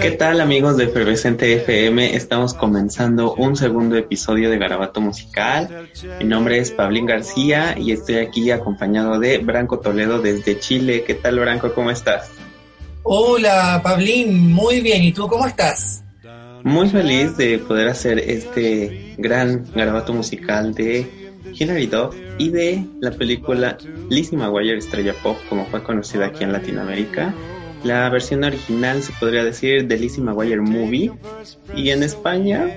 ¿Qué tal amigos de Efervescente FM? Estamos comenzando un segundo episodio de Garabato Musical. Mi nombre es Pablín García y estoy aquí acompañado de Branco Toledo desde Chile. ¿Qué tal Branco? ¿Cómo estás? Hola Pablín, muy bien. ¿Y tú cómo estás? Muy feliz de poder hacer este gran Garabato Musical de Hilary Duff y de la película Lizzie McGuire Estrella Pop, como fue conocida aquí en Latinoamérica. La versión original se podría decir de Lizzie McGuire Movie y en España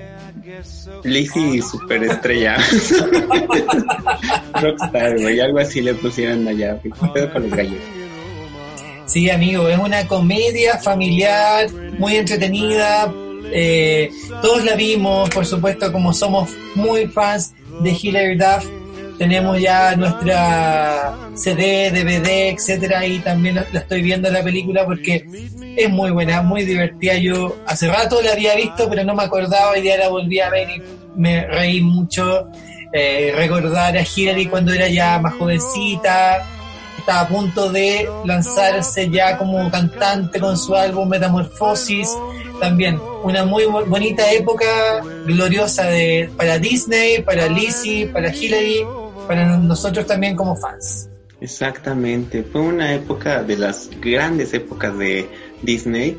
Lizzie Superestrella. Rockstar, güey, algo así le pusieron allá. Sí, amigo, es una comedia familiar muy entretenida. Eh, todos la vimos, por supuesto, como somos muy fans de Hilary Duff. Tenemos ya nuestra CD, DVD, etcétera, y también la estoy viendo la película porque es muy buena, muy divertida. Yo hace rato la había visto, pero no me acordaba, y día la volví a ver y me reí mucho. Eh, recordar a Hilary cuando era ya más jovencita, estaba a punto de lanzarse ya como cantante con su álbum Metamorfosis también una muy bonita época gloriosa de, para Disney, para Lizzie, para Hillary, para nosotros también como fans. Exactamente, fue una época de las grandes épocas de Disney.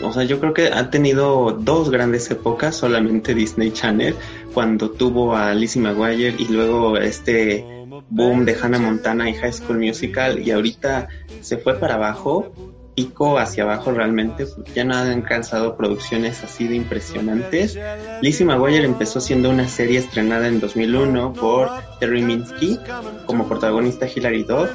O sea, yo creo que ha tenido dos grandes épocas, solamente Disney Channel, cuando tuvo a Lizzie McGuire y luego este boom de Hannah Montana y High School Musical y ahorita se fue para abajo pico hacia abajo realmente, ya no han alcanzado producciones así de impresionantes. Lizzie McGuire empezó siendo una serie estrenada en 2001 por Terry Minsky como protagonista Hilary Duff.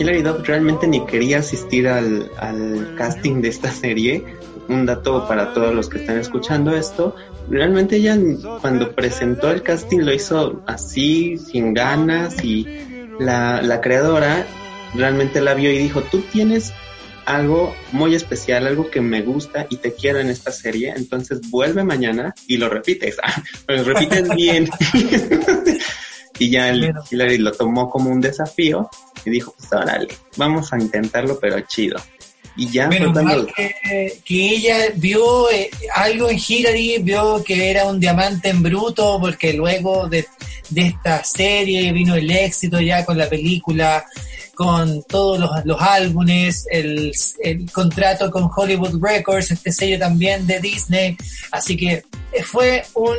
Hilary Duff realmente ni quería asistir al, al casting de esta serie. Un dato para todos los que están escuchando esto, realmente ella cuando presentó el casting lo hizo así, sin ganas y la, la creadora realmente la vio y dijo, tú tienes algo muy especial, algo que me gusta y te quiero en esta serie, entonces vuelve mañana y lo repites, lo repites bien. y ya el Hillary lo tomó como un desafío y dijo, pues órale, vamos a intentarlo, pero chido. Y ya que, ella vio eh, algo en Hillary, vio que era un diamante en bruto, porque luego de, de esta serie vino el éxito ya con la película con todos los, álbumes, el, contrato con Hollywood Records, este sello también de Disney. Así que fue un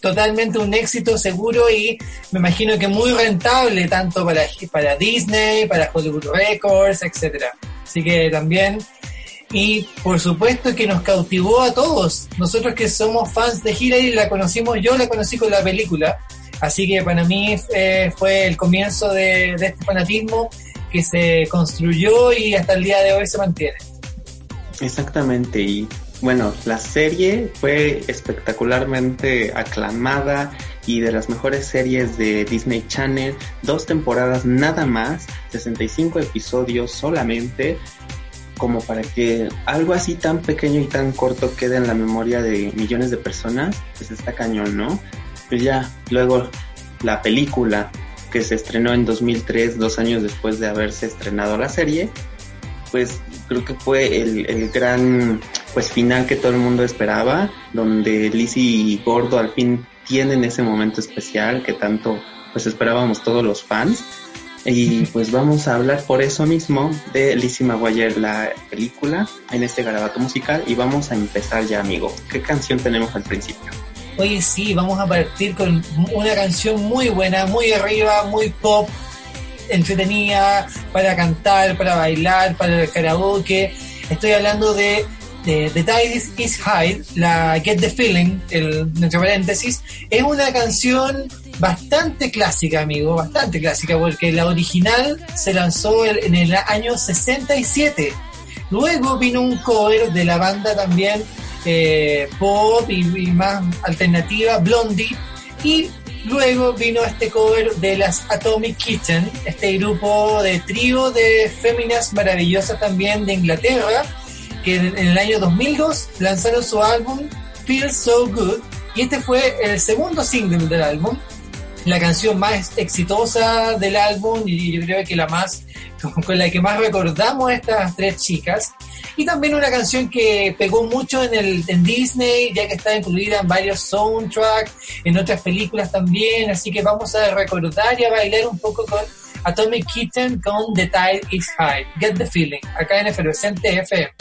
totalmente un éxito seguro y me imagino que muy rentable tanto para, para Disney, para Hollywood Records, etcétera. Así que también y por supuesto que nos cautivó a todos. Nosotros que somos fans de Hillary la conocimos, yo la conocí con la película Así que para mí eh, fue el comienzo de, este fanatismo que se construyó y hasta el día de hoy se mantiene. Exactamente, y bueno, la serie fue espectacularmente aclamada y de las mejores series de Disney Channel, dos temporadas nada más, 65 episodios solamente, como para que algo así tan pequeño y tan corto quede en la memoria de millones de personas, pues está cañón, ¿no? pues ya luego la película que se estrenó en 2003, dos años después de haberse estrenado la serie, pues creo que fue el, gran pues final que todo el mundo esperaba, donde Lizzie y Gordo al fin tienen ese momento especial que tanto pues esperábamos todos los fans. Y pues vamos a hablar por eso mismo de Lizzie McGuire, la película, en este garabato musical. Y vamos a empezar ya, amigo. ¿Qué canción tenemos al principio? Oye, sí, vamos a partir con una canción muy buena, muy arriba, muy pop, entretenida, para cantar, para bailar, para el karaoke. Estoy hablando de, The Tide is High, la Get the Feeling, el, entre paréntesis. Es una canción bastante clásica, amigo, bastante clásica, porque la original se lanzó en el año 67. Luego vino un cover de la banda también eh, pop y, más alternativa, Blondie, y luego vino este cover de las Atomic Kitchen, este grupo de trío de féminas maravillosas también de Inglaterra, que en, el año 2002 lanzaron su álbum Feel So Good, y este fue el segundo single del álbum, la canción más exitosa del álbum y yo creo que la más con, la que más recordamos a estas tres chicas. Y también una canción que pegó mucho en, el, en Disney, ya que está incluida en varios soundtracks, en otras películas también. Así que vamos a recordar y a bailar un poco con Atomic Kitten con The Tide is High. Get the feeling, acá en Efervescente FM.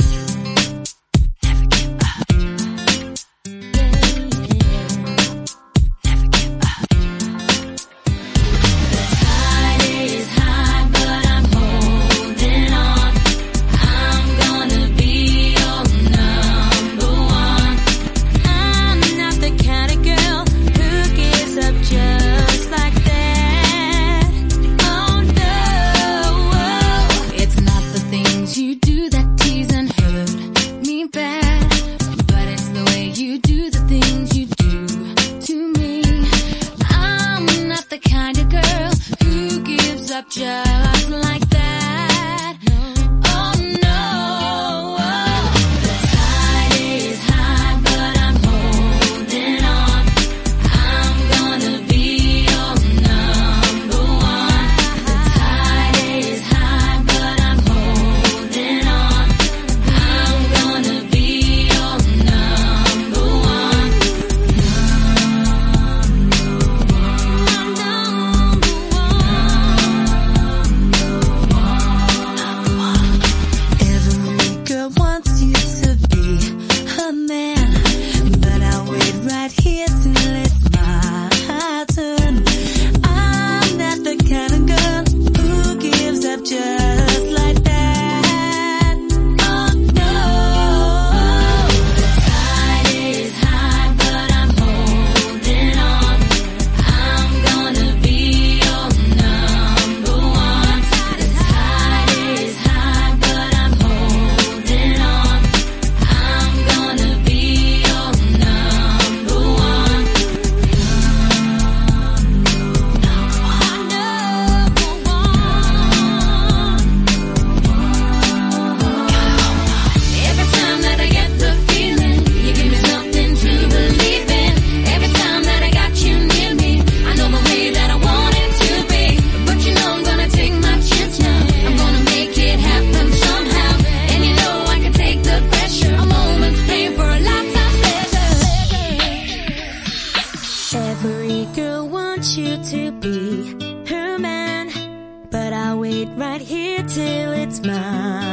till it's mine.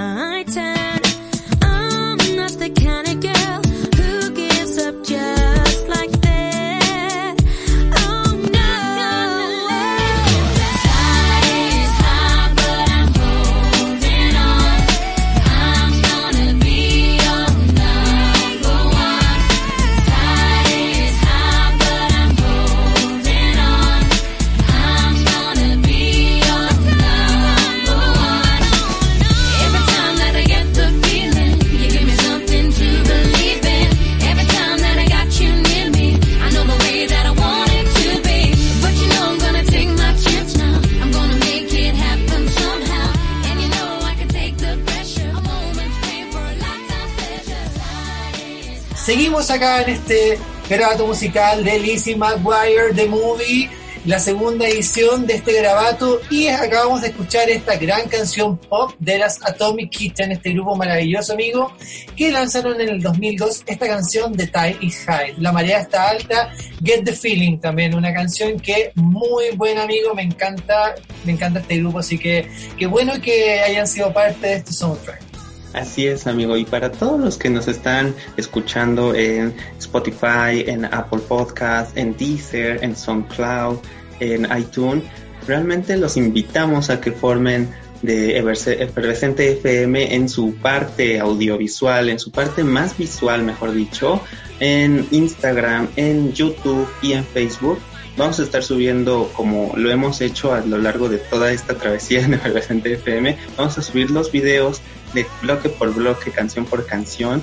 Acá en este grabato musical de Lizzie McGuire, The Movie, la segunda edición de este grabato y acabamos de escuchar esta gran canción pop de las Atomic Kitten, este grupo maravilloso amigo, que lanzaron en el 2002 esta canción The Tide is High, La marea está alta, Get the Feeling también, una canción que muy buen amigo, me encanta, me encanta este grupo, así que qué bueno que hayan sido parte de este soundtrack. Así es, amigo. Y para todos los que nos están escuchando en Spotify, en Apple Podcast, en Deezer, en SoundCloud, en iTunes, realmente los invitamos a que formen de Efervescente FM en su parte audiovisual, en su parte más visual, mejor dicho, en Instagram, en YouTube y en Facebook. Vamos a estar subiendo, como lo hemos hecho a lo largo de toda esta travesía en Efervescente FM, vamos a subir los videos de bloque por bloque, canción por canción,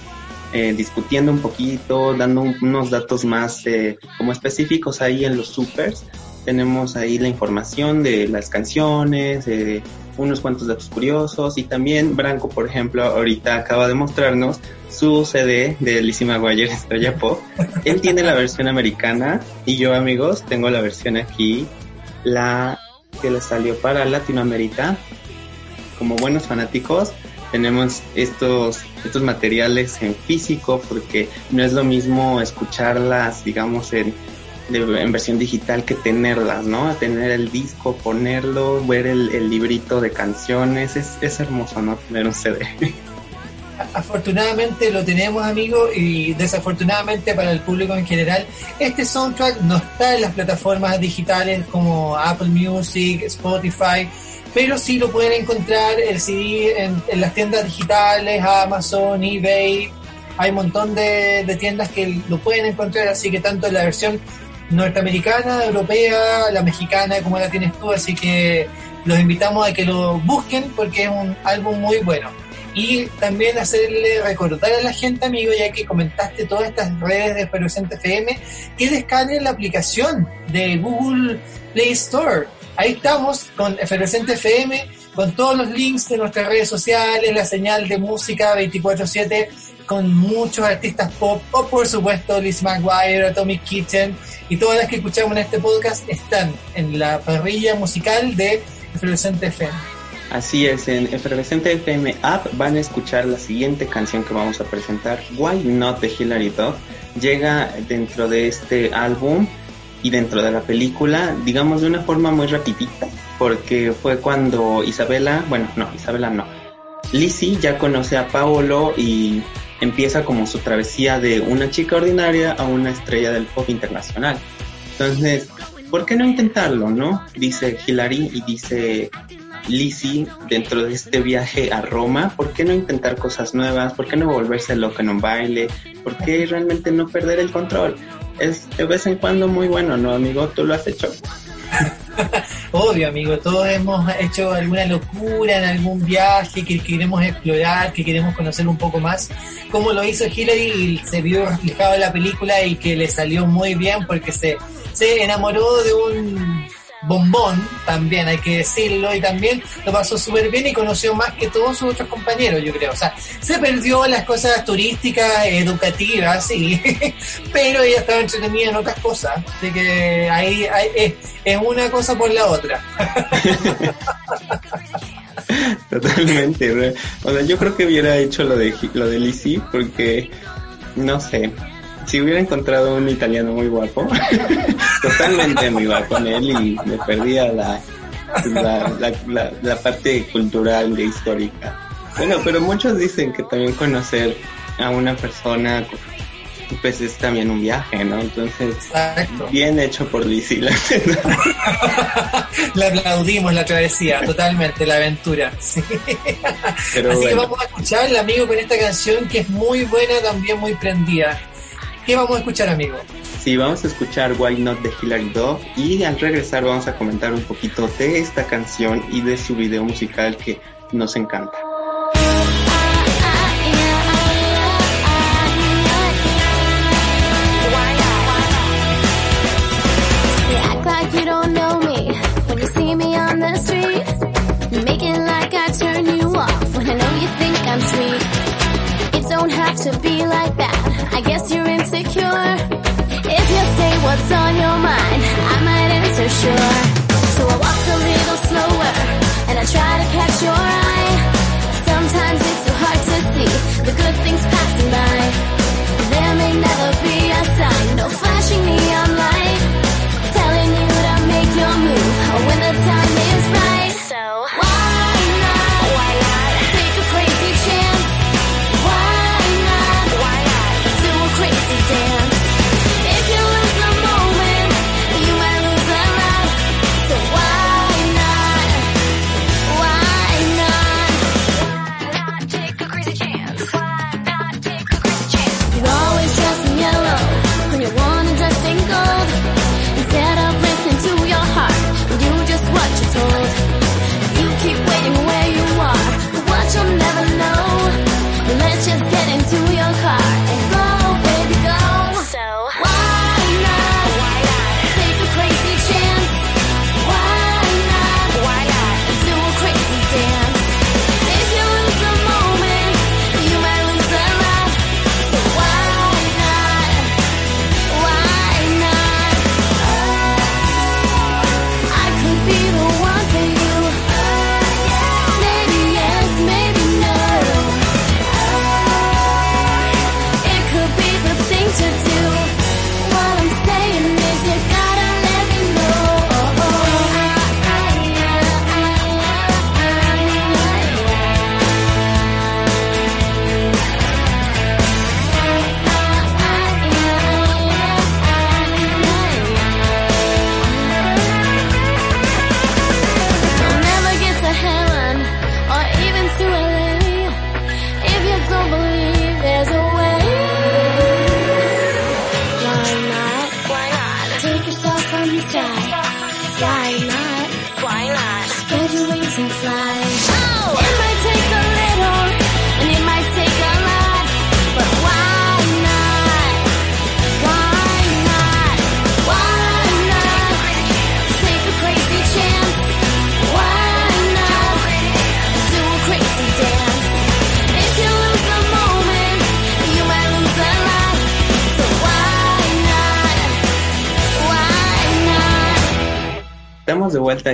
eh, discutiendo un poquito, dando unos datos más eh, como específicos ahí en los supers. Tenemos ahí la información de las canciones, unos cuantos datos curiosos y también Branco, por ejemplo, ahorita acaba de mostrarnos su CD de Lizzie McGuire Estrella Pop. Él tiene la versión americana y yo, amigos, tengo la versión aquí, la que le salió para Latinoamérica como buenos fanáticos tenemos estos, estos materiales en físico porque no es lo mismo escucharlas, digamos, en, en versión digital que tenerlas, ¿no? Tener el disco, ponerlo, ver el, el librito de canciones, es, es hermoso, ¿no? Tener un CD. afortunadamente lo tenemos, amigo, y desafortunadamente para el público en general, este soundtrack no está en las plataformas digitales como Apple Music, Spotify, pero sí lo pueden encontrar el CD en, las tiendas digitales, Amazon, eBay. Hay un montón de, de tiendas que lo pueden encontrar, así que tanto la versión norteamericana, europea, la mexicana, como la tienes tú, así que los invitamos a que lo busquen porque es un álbum muy bueno y también hacerle recordar a la gente, amigo, ya que comentaste todas estas redes de Efervescente FM, que descarguen la aplicación de Google Play Store. Ahí estamos con Efervescente FM, con todos los links de nuestras redes sociales, la señal de música 24/7 con muchos artistas pop, o por supuesto Liz McGuire, Atomic Kitchen, y todas las que escuchamos en este podcast están en la parrilla musical de Efervescente FM. Así es, en Efervescente FM App van a escuchar la siguiente canción que vamos a presentar, Why Not de Hilary Duff. Llega dentro de este álbum y dentro de la película, digamos de una forma muy rapidita, porque fue cuando Isabela, bueno, no, Isabela no, Lizzie ya conoce a Paolo y empieza como su travesía de una chica ordinaria a una estrella del pop internacional. Entonces, ¿por qué no intentarlo, no? Dice Hilary y dice Lizzie dentro de este viaje a Roma, ¿por qué no intentar cosas nuevas? ¿Por qué no volverse loco en un baile? ¿Por qué realmente no perder el control? Es de vez en cuando muy bueno, ¿no, amigo? ¿Tú lo has hecho? Obvio, amigo, todos hemos hecho alguna locura en algún viaje que queremos explorar, que queremos conocer un poco más. Como lo hizo Hillary y se vio reflejado en la película y que le salió muy bien porque se, se enamoró de un bombón, también hay que decirlo, y también lo pasó súper bien y conoció más que todos sus otros compañeros, yo creo. O sea, se perdió las cosas turísticas, educativas, sí, pero ella estaba entretenida en otras cosas. Así que ahí, es, es, una cosa por la otra. Totalmente, o sea, yo creo que hubiera hecho lo de lo de Lizzie porque no sé, si hubiera encontrado un italiano muy guapo, totalmente me iba con él y me perdía la, la, la, parte cultural e histórica. Bueno, pero muchos dicen que también conocer a una persona pues es también un viaje, ¿no? Entonces, bien hecho por Lizzie, la La aplaudimos la travesía, totalmente, la aventura. Sí. Así que vamos a escuchar el amigo con esta canción que es muy buena, también muy prendida. ¿Qué vamos a escuchar, amigo? Sí, vamos a escuchar Why Not de Hilary Duff y al regresar vamos a comentar un poquito de esta canción y de su video musical que nos encanta. don't have to be like sure.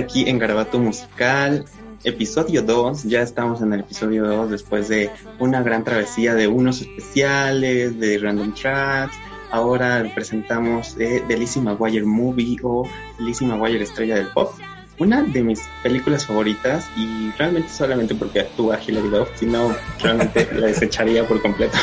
Aquí en Garabato Musical, episodio 2. Ya estamos en el episodio 2 después de una gran travesía de unos especiales, de random tracks. Ahora presentamos de, de Lizzie McGuire Movie o Lizzie McGuire Estrella del Pop. Una de mis películas favoritas y realmente solamente porque actúa Hilary Duff, si no realmente la desecharía por completo.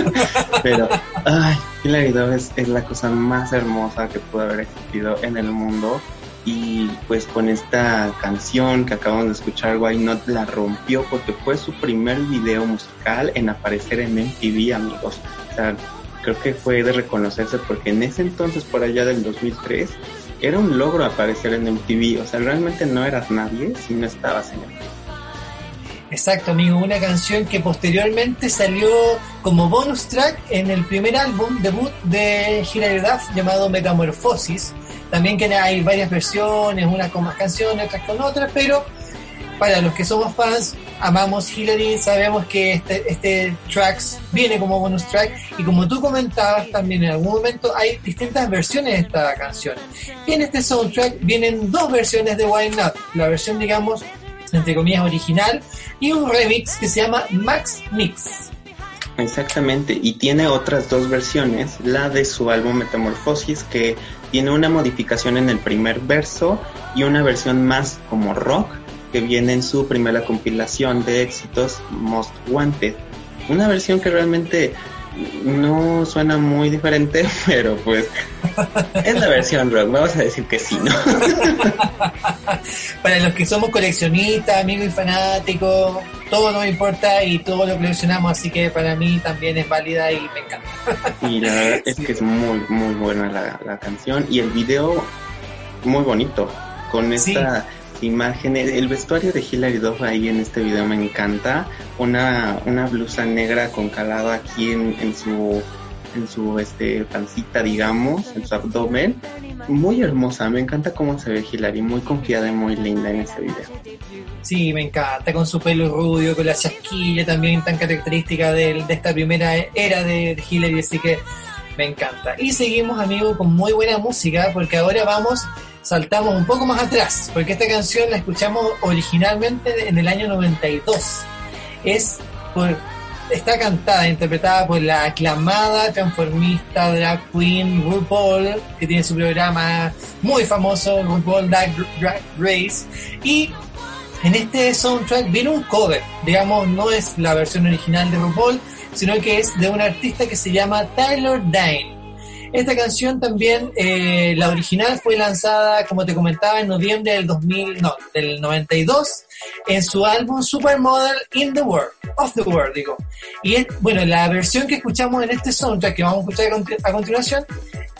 Pero, ay, Hilary Duff es, es la cosa más hermosa que pudo haber existido en el mundo y pues con esta canción que acabamos de escuchar, Why Not la rompió porque fue su primer video musical en aparecer en MTV, amigos. O sea, creo que fue de reconocerse porque en ese entonces, por allá del 2003, era un logro aparecer en MTV. O sea, realmente no eras nadie si no estabas en MTV. Exacto, amigo, una canción que posteriormente salió como bonus track en el primer álbum debut de Hilary Duff llamado Metamorphosis, también que hay varias versiones, unas con más canciones, otras con otras, pero para los que somos fans, amamos Hillary, sabemos que este, este tracks viene como bonus track y como tú comentabas también en algún momento hay distintas versiones de esta canción. Y en este soundtrack vienen dos versiones de Why Not, la versión digamos entre comillas original y un remix que se llama Max Mix. Exactamente, y tiene otras dos versiones, la de su álbum Metamorphosis que tiene una modificación en el primer verso y una versión más como rock que viene en su primera compilación de éxitos Most Wanted. Una versión que realmente no suena muy diferente, pero pues es la versión rock, vamos a decir que sí, ¿no? Para los que somos coleccionistas, amigos y fanáticos, todo nos importa y todo lo coleccionamos, así que para mí también es válida y me encanta. Y la verdad es que es muy, muy buena la, la canción y el video muy bonito, con esta... imagen, el vestuario de Hilary Duff ahí en este video me encanta, una, una blusa negra con calado aquí en, en su en su este pancita digamos, en su abdomen, muy hermosa, me encanta cómo se ve Hilary, muy confiada y muy linda en este video. Sí, me encanta, con su pelo rubio, con la chasquilla también tan característica de, de esta primera era de, de Hillary, así que me encanta. Y seguimos, amigos, con muy buena música, porque ahora vamos, saltamos un poco más atrás, porque esta canción la escuchamos originalmente en el año 92. Es por, está cantada, interpretada por la aclamada transformista drag queen RuPaul, que tiene su programa muy famoso, RuPaul Drag, Drag Race, y en este soundtrack viene un cover, digamos, no es la versión original de RuPaul, sino que es de un artista que se llama Tyler Dane. Esta canción también, eh, la original fue lanzada, como te comentaba, en noviembre del 2000, no, del 92, en su álbum Supermodel in the World, of the World, digo. Y es, bueno, la versión que escuchamos en este soundtrack, que vamos a escuchar a, conti- a continuación,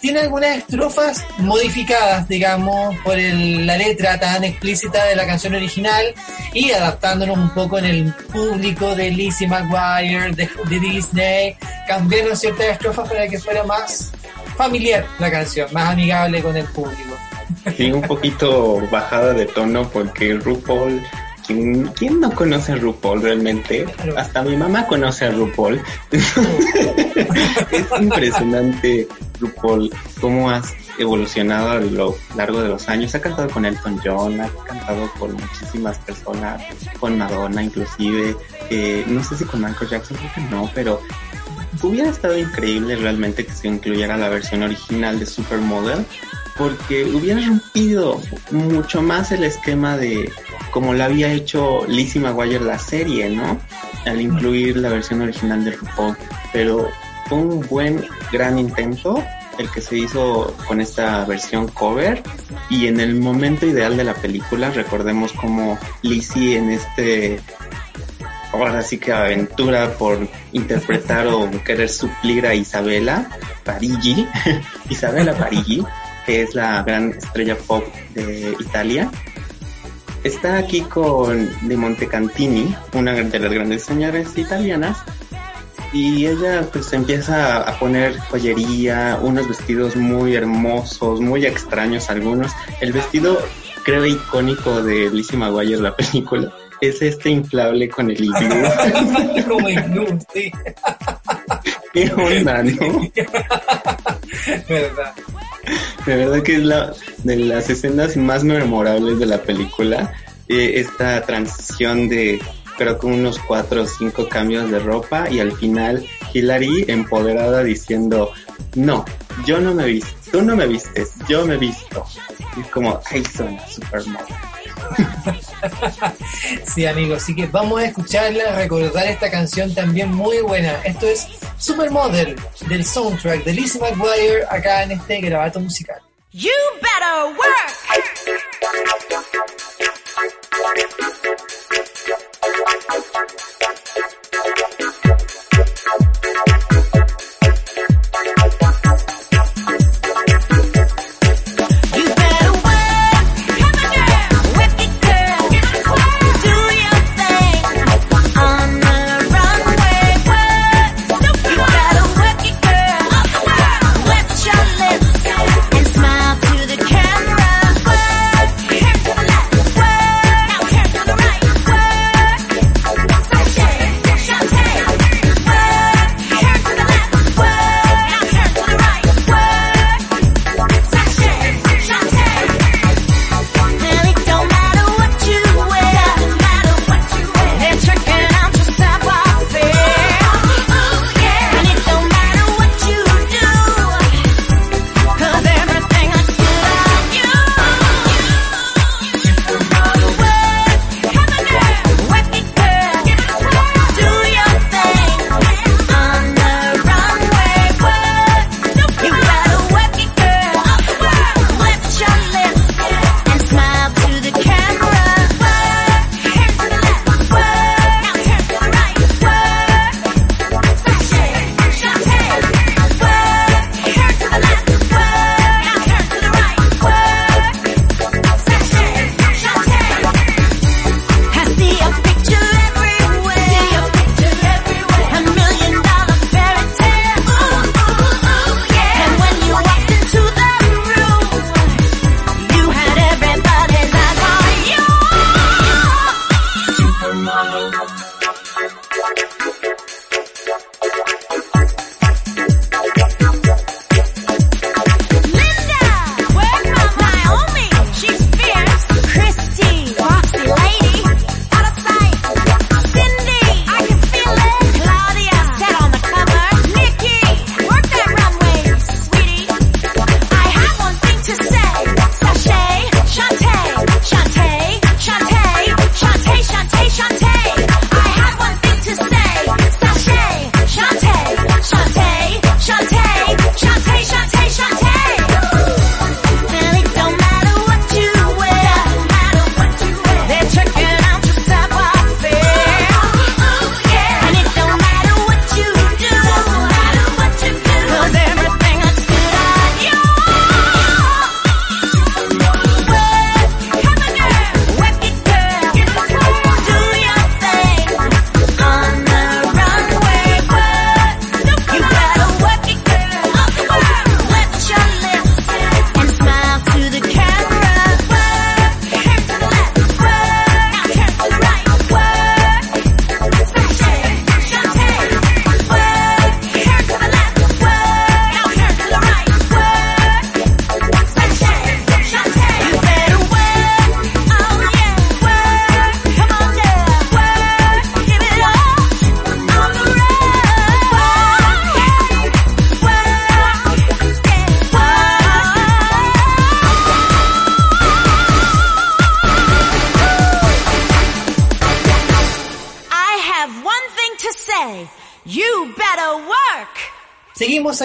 tiene algunas estrofas modificadas, digamos, por el- la letra tan explícita de la canción original y adaptándonos un poco en el público de Lizzie McGuire, de, de Disney, cambiaron ciertas estrofas para que fuera más familiar la canción, más amigable con el público. Sí, un poquito bajada de tono porque RuPaul, ¿quién, quién no conoce a RuPaul realmente? Hasta mi mamá conoce a RuPaul. es impresionante RuPaul cómo has evolucionado a lo largo de los años. Ha cantado con Elton John, ha cantado con muchísimas personas, con Madonna inclusive, eh, no sé si con Michael Jackson, creo que no, pero hubiera estado increíble realmente que se incluyera la versión original de Supermodel porque hubiera rompido mucho más el esquema de como lo había hecho Lizzie McGuire la serie, ¿no? Al incluir la versión original de RuPaul. Pero fue un buen, gran intento el que se hizo con esta versión cover y en el momento ideal de la película recordemos como Lizzie en este ahora sí que aventura por interpretar o querer suplir a Isabela Parigi, Isabela Parigi, que es la gran estrella pop de Italia. Está aquí con De Montecantini, una de las grandes señoras italianas, y ella pues empieza a poner joyería, unos vestidos muy hermosos, muy extraños algunos. El vestido creo icónico de Lizzie McGuire la película es este inflable con el iglú. Como iglú, sí, ¿Qué onda, no? verdad. De verdad que es la de las escenas más memorables de la película. Eh, esta transición de creo que unos cuatro o cinco cambios de ropa y al final Hilary empoderada diciendo no, yo no me visto, tú no me vistes, yo me visto. Y es como, ay, suena supermodel. sí, amigos, así que vamos a escucharla, recordar esta canción también muy buena. Esto es Supermodel del soundtrack de Lizzie McGuire acá en este grabato musical. You better work.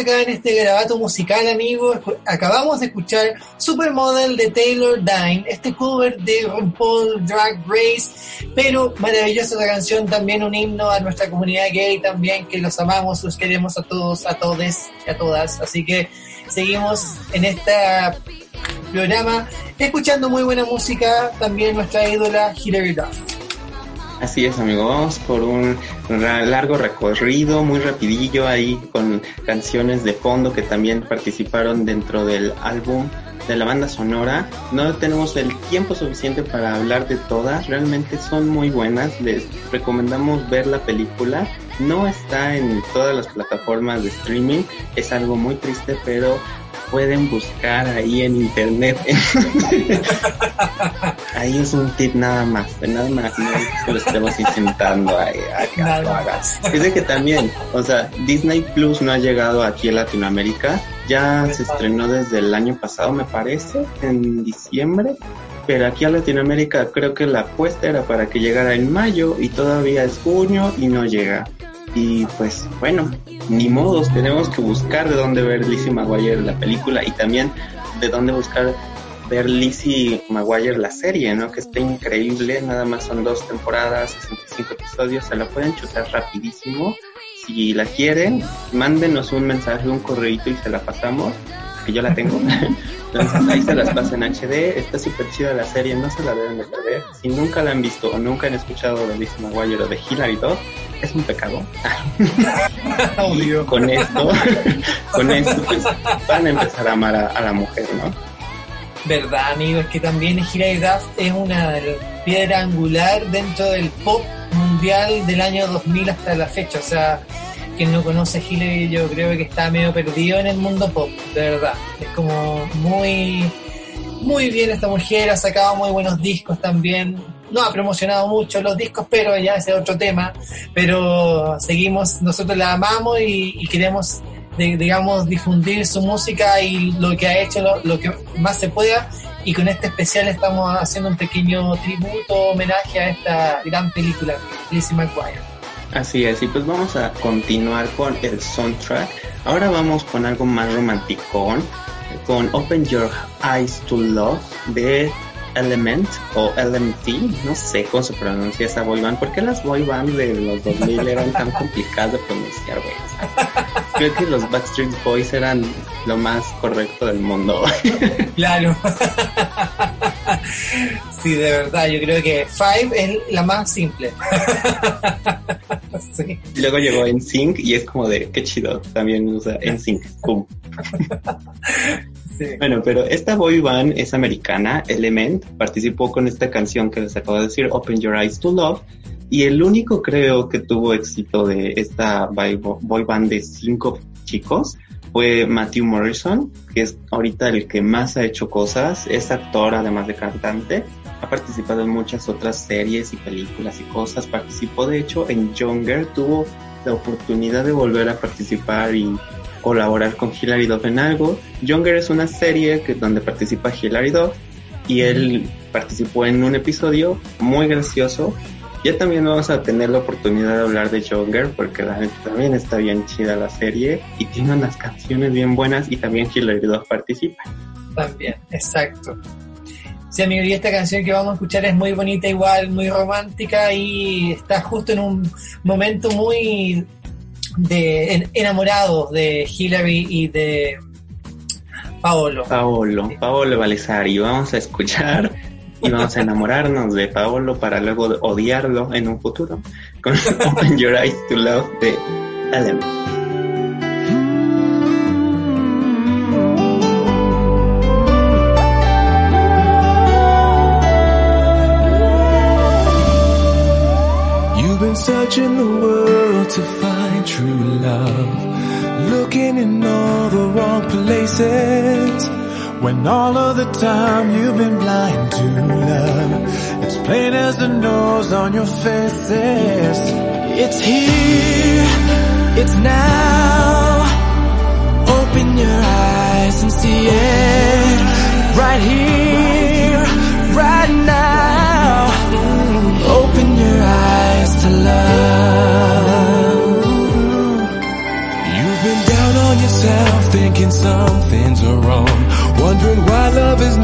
En este grabato musical, amigos. Acabamos de escuchar Supermodel de Taylor Dine, este cover de RuPaul Drag Race, pero maravillosa la canción, también un himno a nuestra comunidad gay, también que los amamos, los queremos a todos, a todes y a todas. Así que seguimos en este programa escuchando muy buena música, también nuestra ídola Hilary Duff. Así es, amigo. Vamos por un largo recorrido, muy rapidillo ahí, con canciones de fondo que también participaron dentro del álbum de la banda sonora. No tenemos el tiempo suficiente para hablar de todas. Realmente son muy buenas. Les recomendamos ver la película. No está en todas las plataformas de streaming. Es algo muy triste, pero pueden buscar ahí en internet. ahí es un tip nada más, nada más, no es que lo estemos intentando ahí, Nada más. Es de que también, o sea, Disney Plus no ha llegado aquí a Latinoamérica, ya se estrenó desde el año pasado, me parece, en diciembre. Pero aquí a Latinoamérica creo que la apuesta era para que llegara en mayo y todavía es junio y no llega. Y pues bueno, ni modos, tenemos que buscar de dónde ver Lizzie McGuire la película y también de dónde buscar ver Lizzie McGuire la serie, ¿no? Que está increíble, nada más son dos temporadas, 65 episodios, se la pueden chutar rapidísimo. Si la quieren, mándenos un mensaje, un correíto y se la pasamos, que yo la tengo. Entonces ahí se las pasa en HD, está súper chida la serie, no se la deben de perder. Si nunca la han visto o nunca han escuchado de Lizzie McGuire o de Hilary Duff, es un pecado. Con esto, con esto pues, van a empezar a amar a, a la mujer, ¿no? Verdad, amigo, es que también Hilary Duff es una piedra angular dentro del pop mundial del año 2000 hasta la fecha. O sea, quien no conoce a Hilary, yo creo que está medio perdido en el mundo pop, de verdad. Es como muy, muy bien esta mujer, ha sacado muy buenos discos también. No ha promocionado mucho los discos, pero ya ese es otro tema. Pero seguimos, nosotros la amamos y, queremos de- digamos, difundir su música y lo que ha hecho, lo, lo que más se pueda. Y con este especial estamos haciendo un pequeño tributo, homenaje a esta gran película, Lizzie McGuire. Así es, y pues vamos a continuar con el soundtrack. Ahora vamos con algo más romanticón, con Open Your Eyes to Love de Element o LMT, no sé cómo se pronuncia esa boy band, ¿por qué las boy bands de los 2000 eran tan complicadas de pronunciar, güey? O sea, Creo que los Backstreet Boys eran lo más correcto del mundo. Claro. sí, de verdad, yo creo que Five es la más simple. sí. Luego llegó NSYNC y es como de, qué chido, también usa NSYNC, pum. Bueno, pero esta boy band es americana, Element, participó con esta canción que les acabo de decir, Open Your Eyes to Love, y el único creo que tuvo éxito de esta boy band de cinco chicos fue Matthew Morrison, que es ahorita el que más ha hecho cosas, es actor además de cantante, ha participado en muchas otras series y películas y cosas, participó de hecho en Younger, tuvo la oportunidad de volver a participar y colaborar con Hilary Duff en algo. Younger es una serie que, donde participa Hilary Duff y él participó en un episodio muy gracioso. Ya también vamos a tener la oportunidad de hablar de Younger porque también está bien chida la serie y tiene unas canciones bien buenas y también Hilary Duff participa. También, exacto. Sí, amigo, y esta canción que vamos a escuchar es muy bonita igual, muy romántica y está justo en un momento muy de en- enamorados de Hillary y de Paolo. Paolo, Paolo Valesari, vamos a escuchar y vamos a enamorarnos de Paolo para luego odiarlo en un futuro con Open Your Eyes to Love de Element. You've been searching the world true love, looking in all the wrong places. When all of the time you've been blind to love, it's plain as the nose on your faces. It's here, it's now. Open your eyes and see it right here, right now. Open your eyes to love. On yourself, thinking something's wrong. Wondering why love is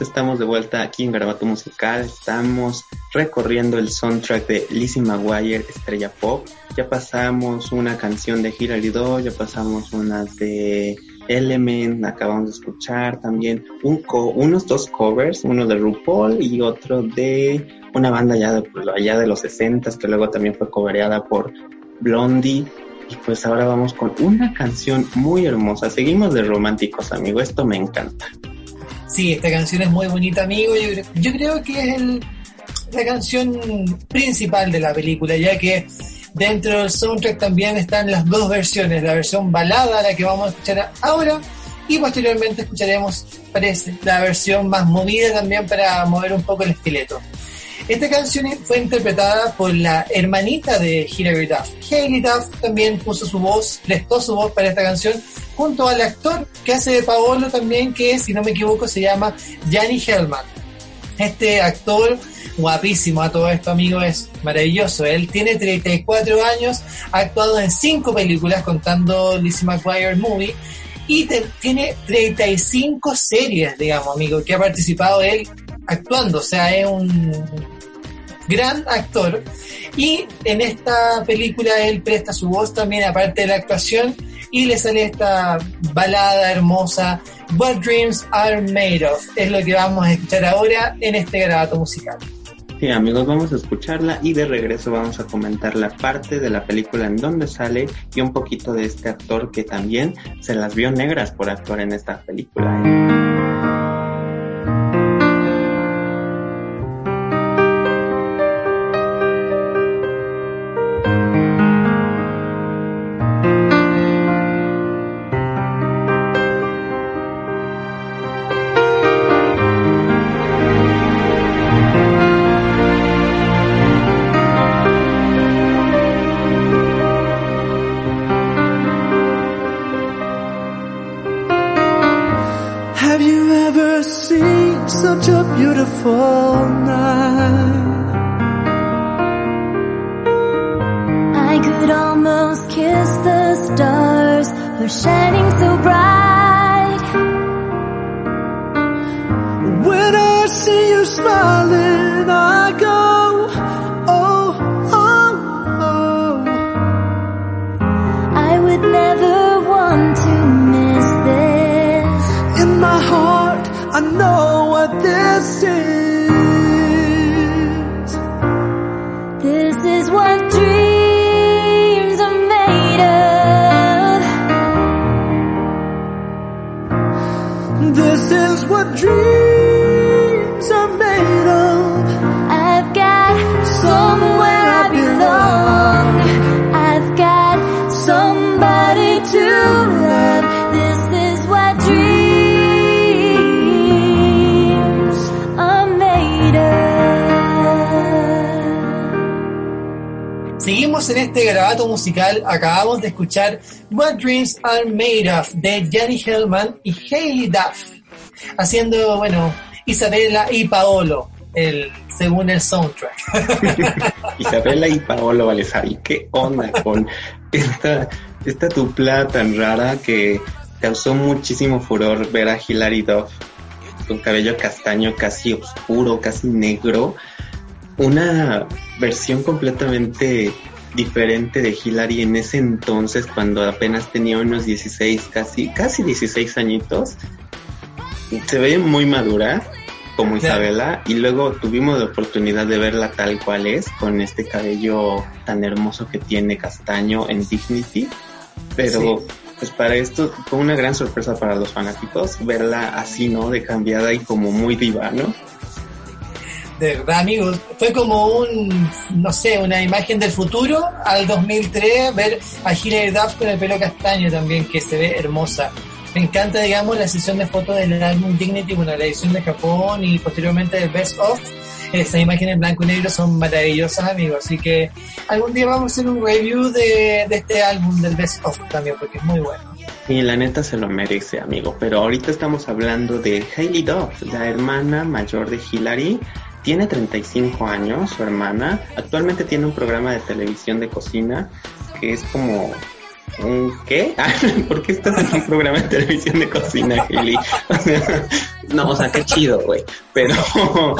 estamos de vuelta aquí en Garabato Musical, estamos recorriendo el soundtrack de Lizzie McGuire, Estrella Pop, ya pasamos una canción de Hilary Duff, ya pasamos una de Element, acabamos de escuchar también unos dos covers, uno de RuPaul y otro de una banda allá de los 60 que luego también fue covereada por Blondie y pues ahora vamos con una canción muy hermosa. Seguimos de románticos, amigo. Esto me encanta. Sí, esta canción es muy bonita, amigo. Yo, creo- yo creo que es el- la canción principal de la película, ya que dentro del soundtrack también están las dos versiones, la versión balada, la que vamos a escuchar ahora, y posteriormente escucharemos, la versión más movida también para mover un poco el esqueleto. Esta canción fue interpretada por la hermanita de Hilary Duff. Hailey Duff también puso su voz, prestó su voz para esta canción, junto al actor que hace de Paolo también, que si no me equivoco se llama Gianni Hellman. Este actor, guapísimo a todo esto, amigo, es maravilloso. Él tiene 34 años, ha actuado en 5 películas contando Lizzie McGuire Movie y tiene 35 series, digamos, amigo, que ha participado él actuando. O sea, es un gran actor. Y en esta película él presta su voz también, aparte de la actuación, y le sale esta balada hermosa, What Dreams Are Made Of. Es lo que vamos a escuchar ahora en este grabato musical. Sí, amigos, vamos a escucharla y de regreso vamos a comentar la parte de la película en donde sale y un poquito de este actor que también se las vio negras por actuar en esta película. Such a beautiful night? I could almost kiss the stars for shining so bright. When I see you smiling, en este grabato musical. Acabamos de escuchar What Dreams Are Made Of de Gianni Hellman y Hailey Duff. Haciendo, bueno, Isabela y Paolo, el, según el soundtrack. Isabela y Paolo Valesari, ¿qué onda con esta, esta dupla tan rara que causó muchísimo furor ver a Hilary Duff con cabello castaño casi oscuro, casi negro? Una versión completamente diferente de Hilary en ese entonces cuando apenas tenía unos 16, casi, casi 16 añitos. Se ve muy madura, como. Isabela y luego tuvimos la oportunidad de verla tal cual es con este cabello tan hermoso que tiene castaño en Dignity pero Sí. pues para esto fue una gran sorpresa para los fanáticos verla así no de cambiada y como muy diva no De verdad, amigos, fue como un, no sé, una imagen del futuro al 2003, ver a Hilary Duff con el pelo castaño también, que se ve hermosa. Me encanta, digamos, la sesión de fotos del álbum Dignity, bueno, la edición de Japón y posteriormente el Best Of. Esas imágenes en blanco y negro son maravillosas, amigos. Así que algún día vamos a hacer un review de, de este álbum del Best Of también, porque es muy bueno. y la neta se lo merece amigo pero ahorita estamos hablando de Hailey Duff la hermana mayor de Hillary tiene 35 años su hermana actualmente tiene un programa de televisión de cocina que es como "¿Un ¿Qué? Ah, ¿Por qué estás en un programa de televisión de cocina, Hailey? O sea, no, o sea, qué chido, güey. Pero,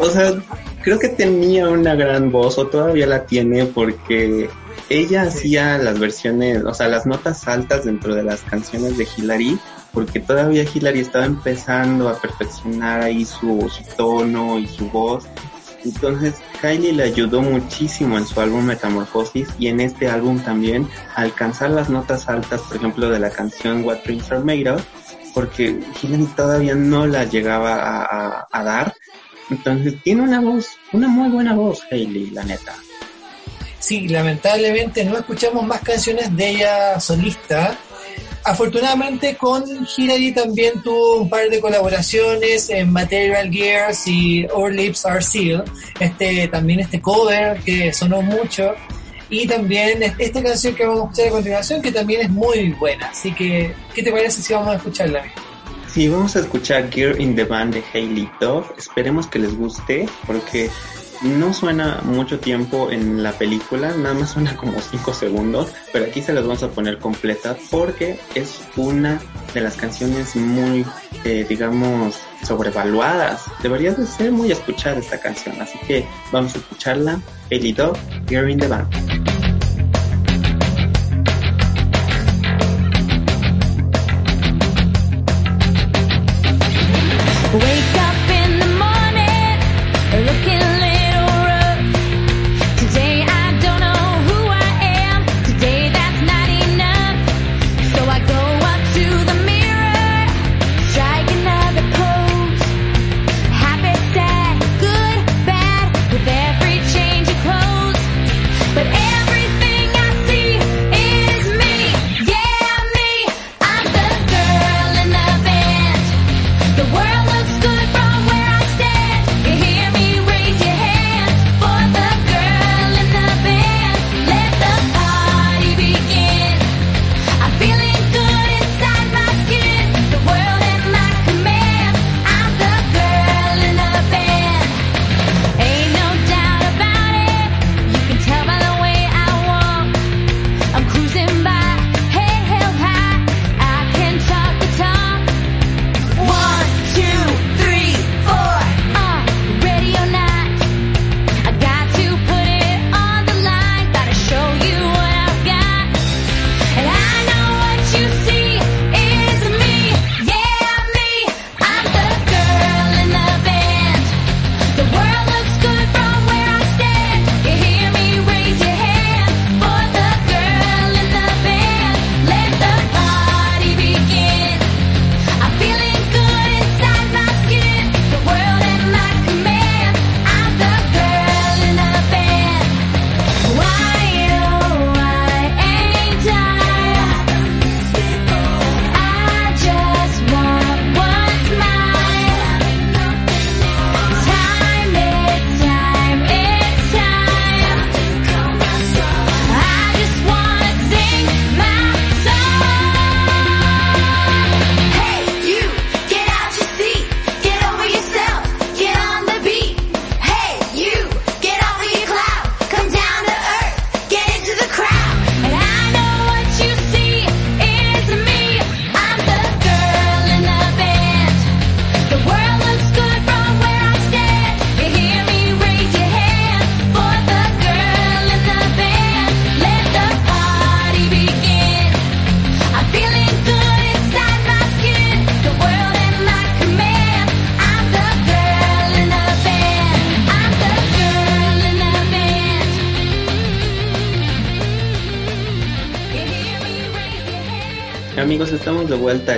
o sea, creo que tenía una gran voz, o todavía la tiene, porque ella hacía las versiones, o sea, las notas altas dentro de las canciones de Hillary, porque todavía Hillary estaba empezando a perfeccionar ahí su, su tono y su voz. Entonces, Kylie le ayudó muchísimo en su álbum Metamorphosis y en este álbum también alcanzar las notas altas, por ejemplo, de la canción What Dreams Are Made Of, porque Hillary todavía no la llegaba a, a- a dar. Entonces, tiene una voz, una muy buena voz, Hailey, la neta. Sí, lamentablemente no escuchamos más canciones de ella solista. Afortunadamente con Hillary también tuvo un par de colaboraciones en Material Gears y Our Lips Are Sealed. Este, también este cover que sonó mucho. Y también es- esta canción que vamos a escuchar a continuación que también es muy buena. Así que, ¿qué te parece si vamos a escucharla? Sí, vamos a escuchar Gear in the Band de Hailey Duff. Esperemos que les guste porque no suena mucho tiempo en la película, nada más suena como 5 segundos, pero aquí se las vamos a poner completa porque es una de las canciones muy, eh, digamos, sobrevaluadas. Debería de ser muy escuchada esta canción, así que vamos a escucharla. Duff, Gear in the Band.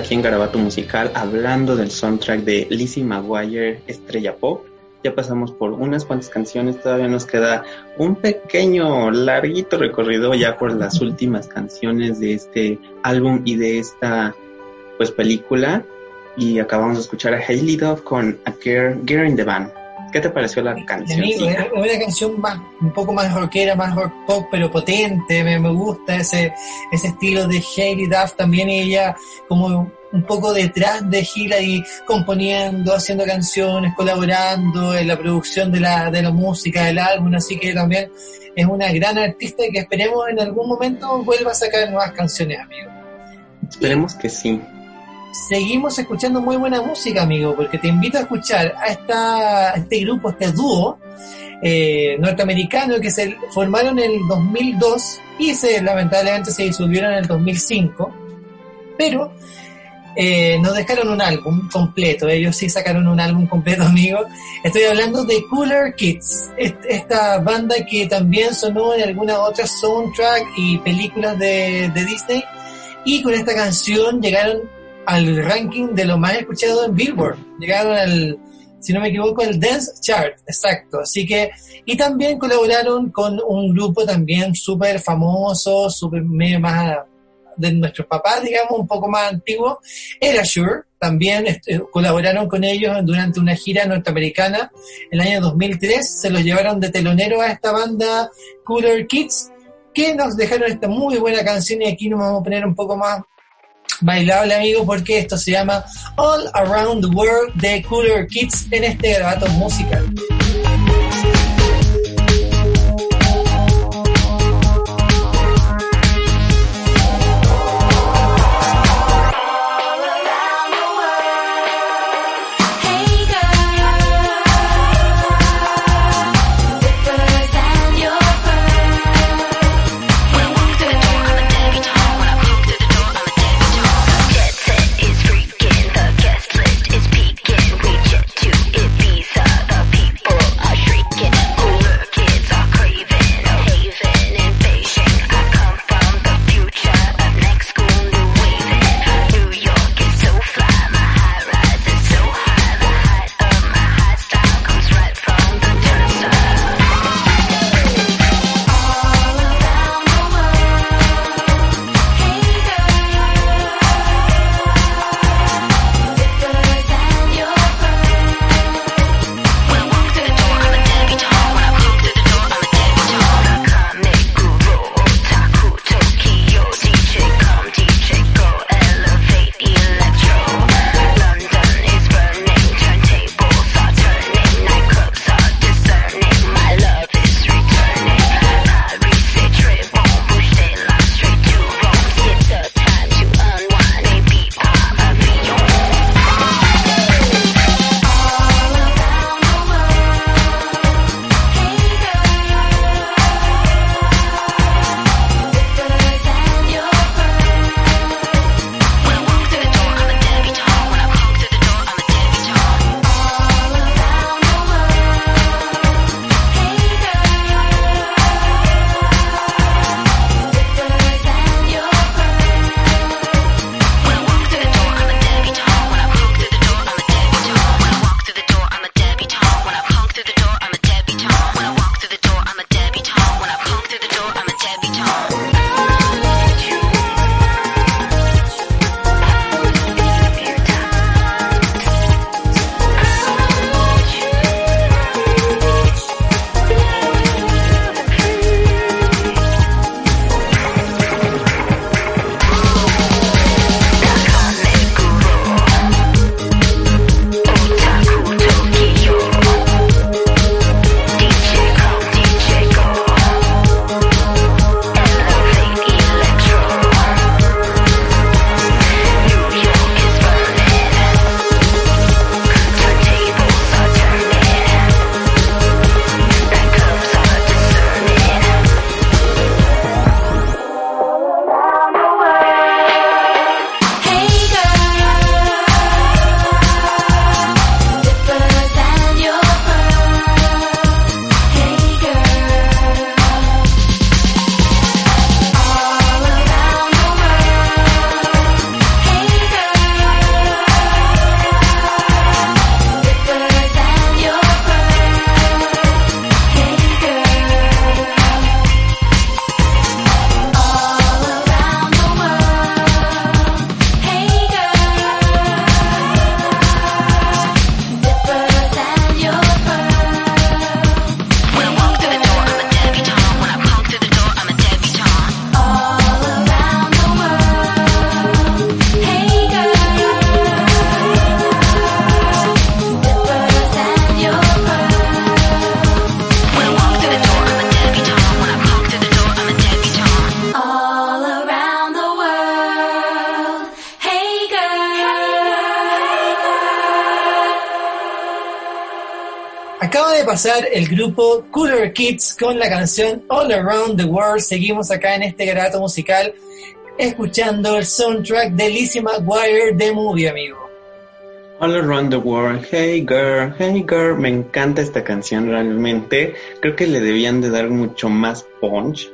Aquí en Garabato Musical hablando del soundtrack de Lizzie McGuire Estrella Pop. Ya pasamos por unas cuantas canciones, todavía nos queda un pequeño, larguito recorrido ya por las últimas canciones de este álbum y de esta pues película. Y acabamos de escuchar a Hailey Duff con A Girl, Girl in the Band. ¿Qué te pareció la canción? Es una canción más, un poco más rockera, más rock pop, pero potente. Me, me gusta ese, ese estilo de Hailey Duff también. Ella, como un poco detrás de Hillary, componiendo, haciendo canciones, colaborando en la producción de la, de la música del álbum, así que también es una gran artista y que esperemos en algún momento vuelva a sacar nuevas canciones, amigo. Esperemos que sí. Seguimos escuchando muy buena música, amigo, porque te invito a escuchar a, esta, este grupo, este dúo eh, norteamericano que se formaron en el 2002 y se lamentablemente se disolvieron en el 2005, pero eh, nos dejaron un álbum completo, ellos sí sacaron un álbum completo, amigo. Estoy hablando de Cooler Kids, est- esta banda que también sonó en algunas otras soundtrack y películas de Disney, y con esta canción llegaron al ranking de lo más escuchado en Billboard, llegaron al, si no me equivoco, al Dance Chart, exacto. Así que, y también colaboraron con un grupo también súper famoso, súper medio más de nuestros papás, digamos, un poco más antiguo, era Sure, también este, colaboraron con ellos durante una gira norteamericana el año 2003, se los llevaron de telonero a esta banda Cooler Kids, que nos dejaron esta muy buena canción y aquí nos vamos a poner un poco más bailable, amigo, porque esto se llama All Around the World de Cooler Kids en este grabato musical. Cooler Kids con la canción All Around the World. Seguimos acá en este garato musical escuchando el soundtrack de Lizzie McGuire de Movie, amigo. All Around the World, Hey Girl, Hey Girl, me encanta esta canción realmente. Creo que le debían de dar mucho más punch,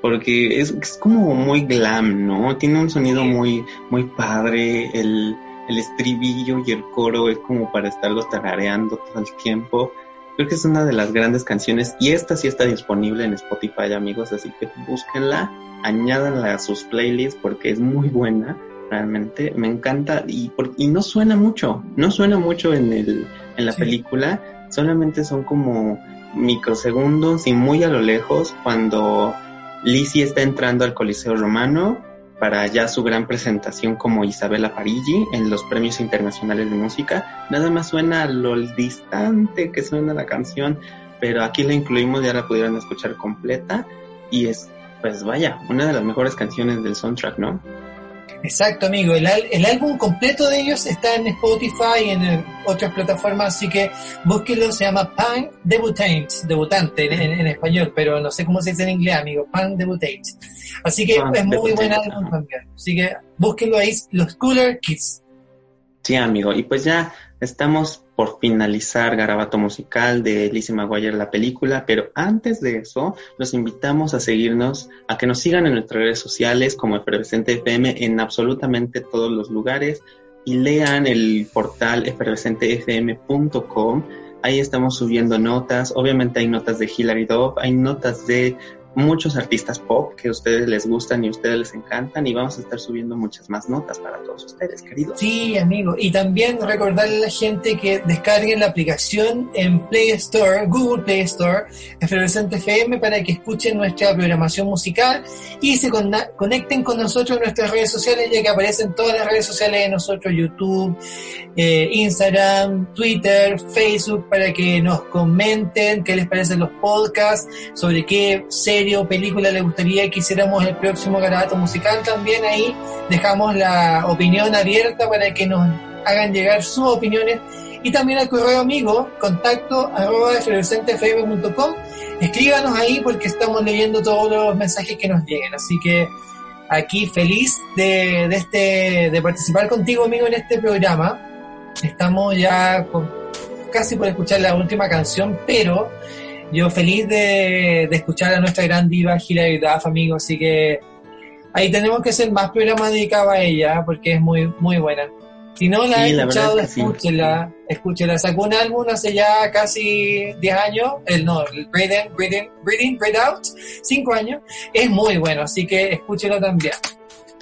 porque es, es como muy glam, ¿no? Tiene un sonido muy, muy padre, el, el estribillo y el coro es como para estarlo tarareando todo el tiempo. Creo que es una de las grandes canciones y esta sí está disponible en Spotify, amigos, así que búsquenla, añádanla a sus playlists porque es muy buena, realmente, me encanta y, por- y no suena mucho, no suena mucho en, el, en la Sí. película, solamente son como microsegundos y muy a lo lejos cuando Lizzie está entrando al Coliseo Romano para ya su gran presentación como Isabella Parigi en los premios internacionales de música. Nada más suena lo distante que suena la canción, pero aquí la incluimos, ya la pudieron escuchar completa y es, pues vaya, una de las mejores canciones del soundtrack, ¿no? Exacto, amigo. El, el álbum completo de ellos está en Spotify y en eh, otras plataformas, así que búsquenlo. Se llama Pan Debutant, debutante en, en- en español, pero no sé cómo se dice en inglés, amigo. Pan Debutant. Así que Pan es muy buen álbum también. Así que búsquenlo ahí, los Cooler Kids. Sí, amigo. Y pues ya estamos por finalizar Garabato Musical de Lizzie McGuire, la película, pero antes de eso, los invitamos a seguirnos, a que nos sigan en nuestras redes sociales como Efervescente FM en absolutamente todos los lugares y lean el portal efervescentefm.com. Ahí estamos subiendo notas. Obviamente hay notas de Hilary Duff, hay notas de muchos artistas pop que a ustedes les gustan y a ustedes les encantan y vamos a estar subiendo muchas más notas para todos ustedes, queridos. Sí, amigo. Y también recordarle a la gente que descarguen la aplicación en Play Store, Google Play Store, Efervescente FM, para que escuchen nuestra programación musical y se conna- conecten con nosotros en nuestras redes sociales, ya que aparecen todas las redes sociales de nosotros, YouTube, eh, Instagram, Twitter, Facebook, para que nos comenten qué les parecen los podcasts, sobre qué serie o película les gustaría que hiciéramos el próximo garabato musical. También ahí dejamos la opinión abierta para que nos hagan llegar sus opiniones. Y también al correo amigo contacto arroba efervescentefm.com escríbanos ahí porque estamos leyendo todos los mensajes que nos lleguen. Así que aquí feliz de, de este de participar contigo amigo en este programa. Estamos ya con- casi por escuchar la última canción pero yo feliz de, de escuchar a nuestra gran diva Hilary Duff amigo así que ahí tenemos que hacer más programas dedicados a ella porque es muy muy buena si no la Sí, he escuchado, es que sí. escúchela, escúchela. Sacó un álbum hace ya casi 10 años, el no, el Breathe In, Breathe In, Breathe In, Breathe Out, 5 años. Es muy bueno, así que escúchelo también.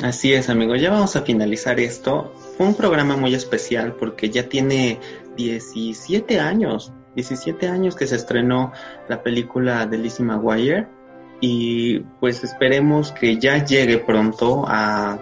Así es, amigo. Ya vamos a finalizar esto. Fue un programa muy especial porque ya tiene 17 años. 17 años que se estrenó la película de Lizzie McGuire. Y pues esperemos que ya llegue pronto a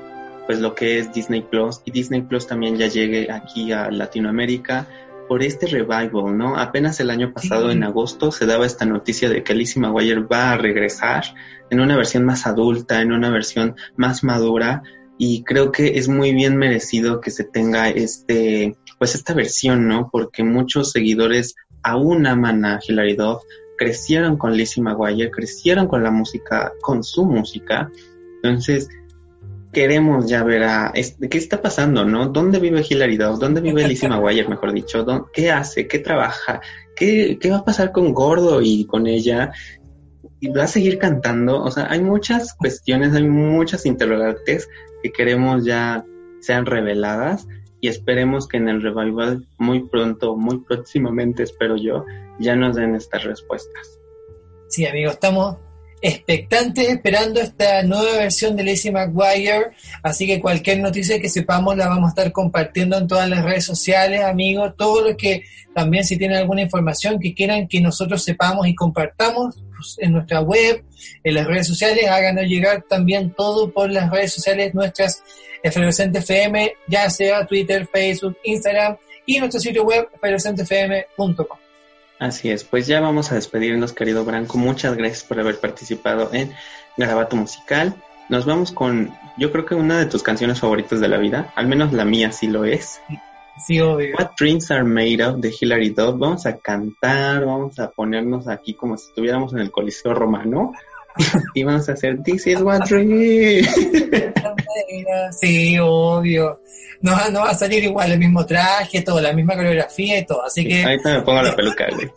pues lo que es Disney Plus. Y Disney Plus también ya llegue aquí a Latinoamérica por este revival, ¿no? Apenas el año pasado, en agosto, se daba esta noticia de que Lizzie McGuire va a regresar en una versión más adulta, en una versión más madura y creo que es muy bien merecido que se tenga este pues esta versión, ¿no? Porque muchos seguidores aún aman a Hilary Duff, crecieron con Lizzie McGuire, crecieron con la música, con su música. Entonces, queremos ya ver a qué está pasando, ¿no? ¿Dónde vive Hilary Duff? ¿Dónde vive Lizzie McGuire, mejor dicho? ¿Dó- ¿Qué hace? ¿Qué trabaja? ¿Qué, ¿Qué va a pasar con Gordo y con ella? y va a seguir cantando. O sea, hay muchas cuestiones, hay muchas interrogantes que queremos ya sean reveladas y esperemos que en el revival muy pronto, muy próximamente, espero yo, ya nos den estas respuestas. Sí, amigos, estamos expectantes esperando esta nueva versión de Lizzie McGuire, así que cualquier noticia que sepamos la vamos a estar compartiendo en todas las redes sociales, amigos, todos los que también si tienen alguna información que quieran que nosotros sepamos y compartamos pues, en nuestra web, en las redes sociales, háganos llegar también todo por las redes sociales nuestras Efervescente FM, ya sea Twitter, Facebook, Instagram y nuestro sitio web efervescentefm.com. Así es, pues ya vamos a despedirnos, querido Branco. Muchas gracias por haber participado en Garabato Musical. Nos vamos con, yo creo que una de tus canciones favoritas de la vida, al menos la mía sí lo es. Sí, obvio. What Dreams Are Made Of de Hilary Duff. Vamos a cantar, vamos a ponernos aquí como si estuviéramos en el Coliseo Romano. y vamos a hacer This is what dream. sí, obvio. No, no va a salir igual el mismo traje, todo, la misma coreografía y todo, así que... Ahorita me pongo la peluca, güey.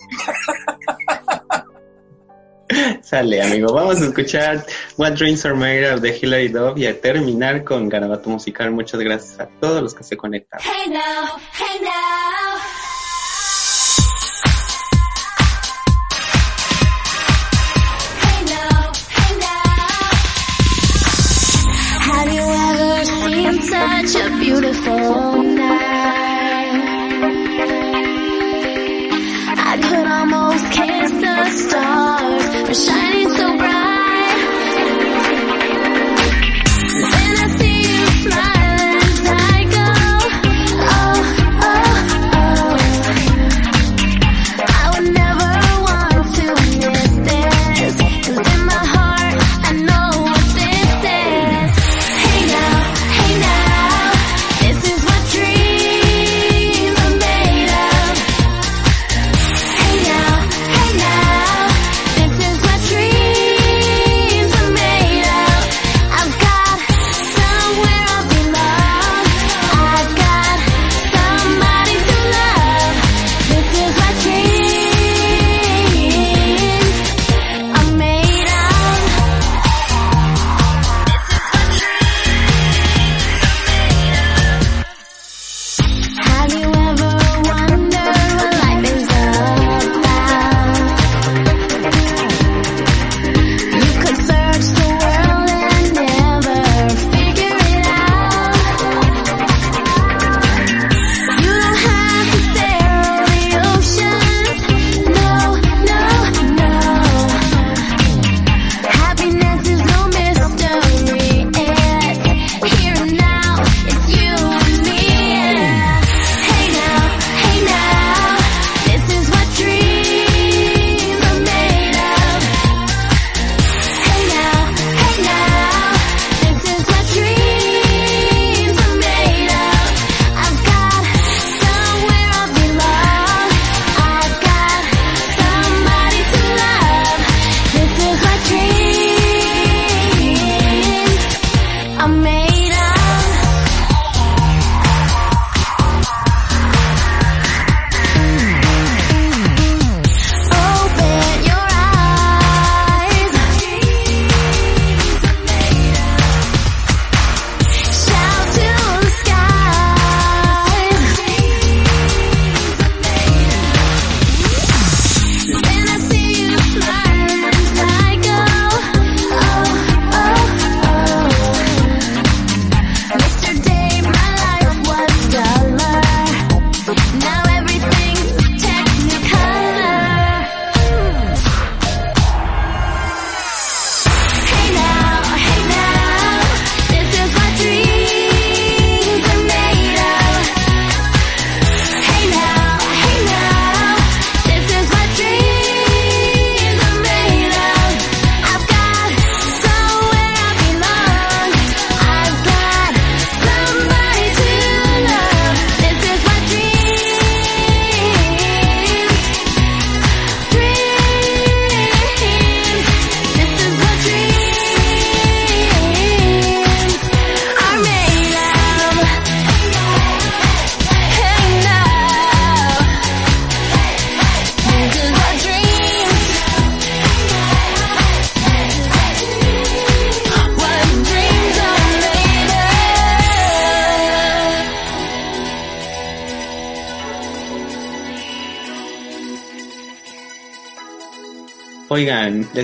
Sale, amigo. Vamos a escuchar What Dreams Are Made Of de Hillary Dove y a terminar con Garabato Musical. Muchas gracias a todos los que se conectaron. Hey now, hey now. such a beautiful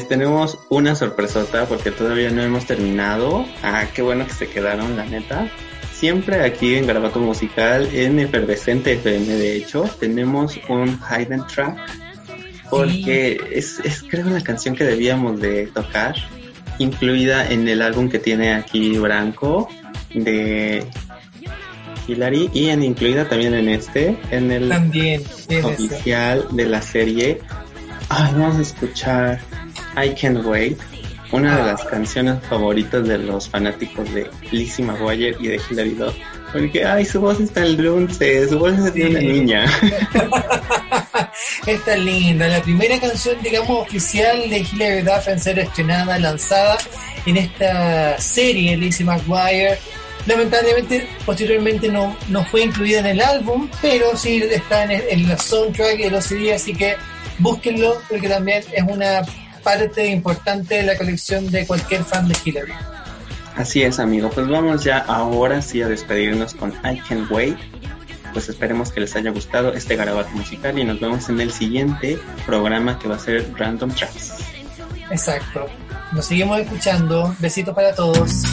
tenemos una sorpresota porque todavía no hemos terminado. Ah, qué bueno que se quedaron, la neta. Siempre aquí en Garabato Musical, en Efervescente FM, de hecho, tenemos un hidden track porque sí. es, es creo una canción que debíamos de tocar, incluida en el álbum que tiene aquí Branco de Hilary y en, incluida también en este, en el oficial de la serie. Ay, vamos a escuchar I Can't Wait, una de las ah. canciones favoritas de los fanáticos de Lizzie McGuire y de Hilary Duff, porque ay, su voz es tan dulce, su voz es de una niña. Está linda, la primera canción, digamos, oficial de Hilary Duff en ser estrenada, lanzada en esta serie Lizzie McGuire. Lamentablemente, posteriormente no, no fue incluida en el álbum, pero sí está en, el, en la soundtrack de los CD, así que búsquenlo, porque también es una parte importante de la colección de cualquier fan de Hillary. Así es, amigo. Pues vamos ya ahora sí a despedirnos con I Can Wait. Pues esperemos que les haya gustado este garabato musical y nos vemos en el siguiente programa que va a ser Random Tracks. Exacto. Nos seguimos escuchando. Besitos para todos.